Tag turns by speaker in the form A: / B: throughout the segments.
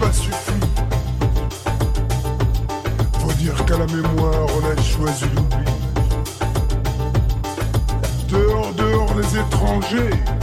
A: pas suffi. Faut dire qu'à la mémoire, on a choisi l'oubli. Dehors, dehors les étrangers.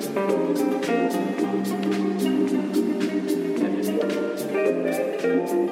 A: Thank you.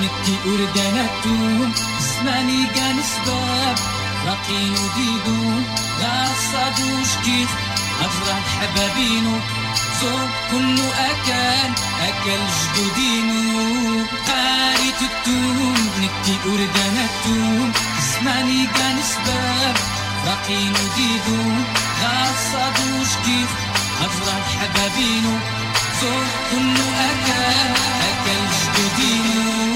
A: نكي أردنتوم زماني كان سباب راقين وديدون لا صادوش كيف أفرح حبابينو. زور كله أكل أكل جدودينو. قاري تتوم نكي أردنتوم زماني كان سباب راقين وديدون لا صادوش كيف أفرح حبابينو زور كله أكل أكل جدينه